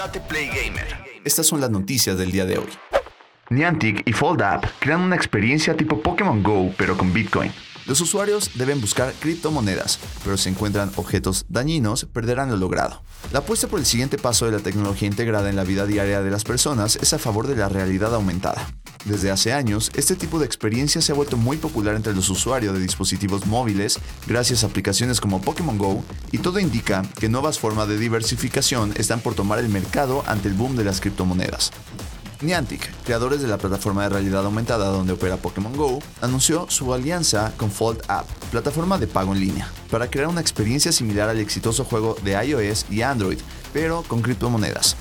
Date Play Gamer. Estas son las noticias del día de hoy. Niantic y FoldUp crean una experiencia tipo Pokémon Go, pero con Bitcoin. Los usuarios deben buscar criptomonedas, pero si encuentran objetos dañinos, perderán lo logrado. La apuesta por el siguiente paso de la tecnología integrada en la vida diaria de las personas es a favor de la realidad aumentada. Desde hace años, este tipo de experiencia se ha vuelto muy popular entre los usuarios de dispositivos móviles gracias a aplicaciones como Pokémon Go y todo indica que nuevas formas de diversificación están por tomar el mercado ante el boom de las criptomonedas. Niantic, creadores de la plataforma de realidad aumentada donde opera Pokémon Go, anunció su alianza con Fold App, plataforma de pago en línea, para crear una experiencia similar al exitoso juego de iOS y Android, pero con criptomonedas.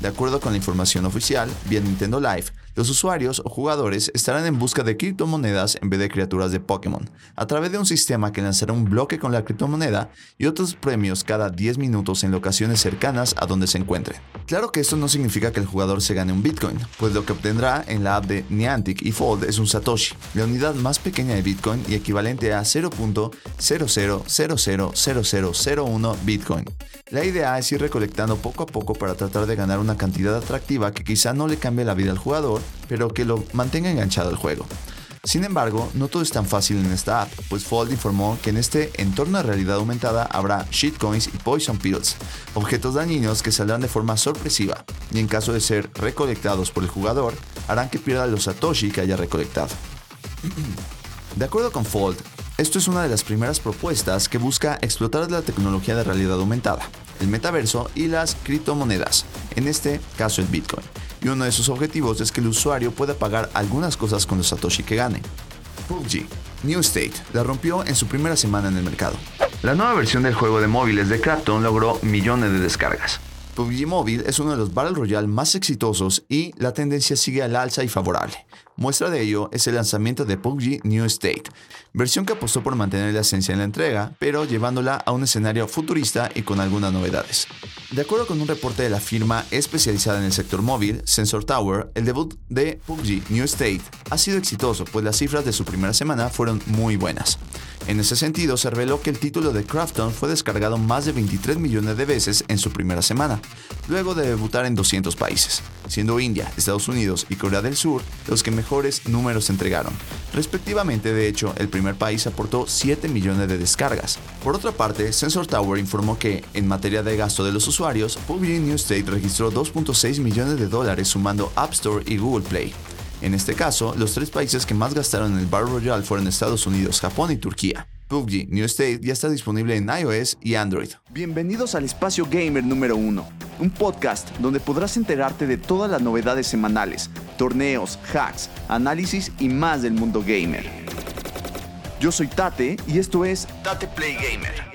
De acuerdo con la información oficial, vía Nintendo Live, los usuarios o jugadores estarán en busca de criptomonedas en vez de criaturas de Pokémon, a través de un sistema que lanzará un bloque con la criptomoneda y otros premios cada 10 minutos en locaciones cercanas a donde se encuentren. Claro que esto no significa que el jugador se gane un Bitcoin, pues lo que obtendrá en la app de Niantic y Fold es un Satoshi, la unidad más pequeña de Bitcoin y equivalente a 0.00000001 Bitcoin. La idea es ir recolectando poco a poco para tratar de ganar una cantidad atractiva que quizá no le cambie la vida al jugador, pero que lo mantenga enganchado al juego. Sin embargo, no todo es tan fácil en esta app, pues Fold informó que en este entorno de realidad aumentada habrá shitcoins y poison pills, objetos dañinos que saldrán de forma sorpresiva, y en caso de ser recolectados por el jugador, harán que pierda los satoshi que haya recolectado. De acuerdo con Fold, esto es una de las primeras propuestas que busca explotar la tecnología de realidad aumentada, el metaverso y las criptomonedas, en este caso el Bitcoin. Y uno de sus objetivos es que el usuario pueda pagar algunas cosas con los Satoshi que gane. PUBG, New State, la rompió en su primera semana en el mercado. La nueva versión del juego de móviles de Krafton logró millones de descargas. PUBG Mobile es uno de los Battle Royale más exitosos y la tendencia sigue al alza y favorable. Muestra de ello es el lanzamiento de PUBG New State, versión que apostó por mantener la esencia en la entrega, pero llevándola a un escenario futurista y con algunas novedades. De acuerdo con un reporte de la firma especializada en el sector móvil, Sensor Tower, el debut de PUBG New State ha sido exitoso, pues las cifras de su primera semana fueron muy buenas. En ese sentido, se reveló que el título de Crafton fue descargado más de 23 millones de veces en su primera semana, luego de debutar en 200 países, siendo India, Estados Unidos y Corea del Sur los que mejores números entregaron. Respectivamente, de hecho, el primer país aportó 7 millones de descargas. Por otra parte, Sensor Tower informó que, en materia de gasto de los usuarios, PUBG New State registró 2.6 millones de dólares sumando App Store y Google Play. En este caso, los tres países que más gastaron en el Battle Royale fueron Estados Unidos, Japón y Turquía. PUBG New State ya está disponible en iOS y Android. Bienvenidos al Espacio Gamer número 1, un podcast donde podrás enterarte de todas las novedades semanales, torneos, hacks, análisis y más del mundo gamer. Yo soy Tate y esto es Date Play Gamer.